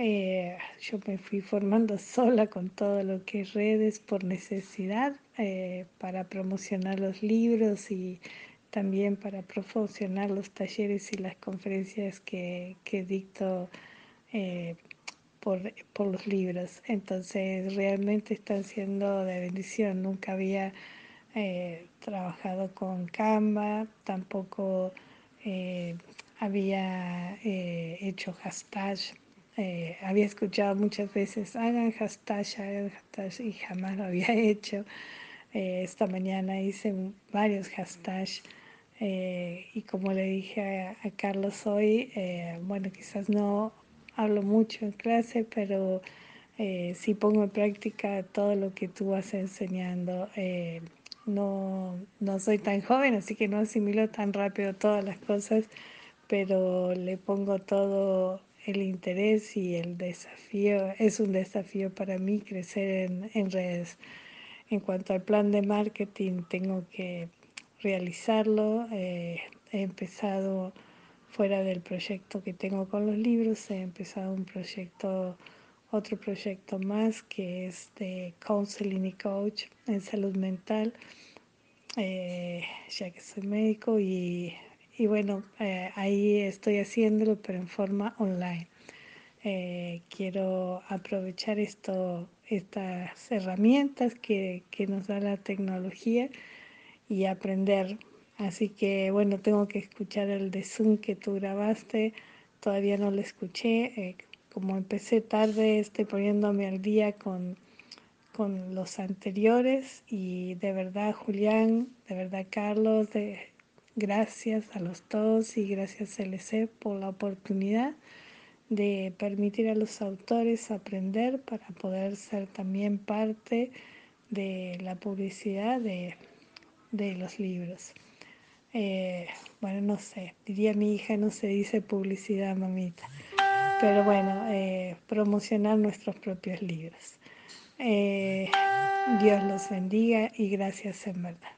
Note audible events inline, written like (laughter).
Eh, yo me fui formando sola con todo lo que es redes por necesidad eh, para promocionar los libros y también para promocionar los talleres y las conferencias que, que dicto eh, por, por, los libros. Entonces realmente están siendo de bendición. Nunca había trabajado con Canva, tampoco había hecho hashtag eh, había escuchado muchas veces, hagan hashtag, hagan hashtag, y jamás lo había (laughs) hecho. Eh, esta mañana hice varios hashtags eh, y como le dije a, Carlos hoy, bueno, quizás no hablo mucho en clase, pero sí pongo en práctica todo lo que tú vas enseñando. no, no soy tan joven, así que no asimilo tan rápido todas las cosas, pero le pongo todo el interés y el desafío, es un desafío para mí crecer en, redes. En cuanto al plan de marketing, tengo que realizarlo. Eh, he empezado fuera del proyecto que tengo con los libros, he empezado un proyecto, otro proyecto más que es de counseling y coach en salud mental, eh, ya que soy médico y y bueno, eh, ahí estoy haciéndolo, pero en forma online. Eh, quiero aprovechar esto, estas herramientas que, que, nos da la tecnología y aprender. Así que bueno, tengo que escuchar el de Zoom que tú grabaste. Todavía no lo escuché. Eh, como empecé tarde, estoy poniéndome al día con, con los anteriores y de verdad Julián, de verdad Carlos, de, Gracias a los dos y gracias LC por la oportunidad de permitir a los autores aprender para poder ser también parte de la publicidad de, los libros. Eh, bueno, no sé, diría mi hija, no se dice publicidad, mamita, pero bueno, eh, promocionar nuestros propios libros. Eh, Dios los bendiga y gracias en verdad.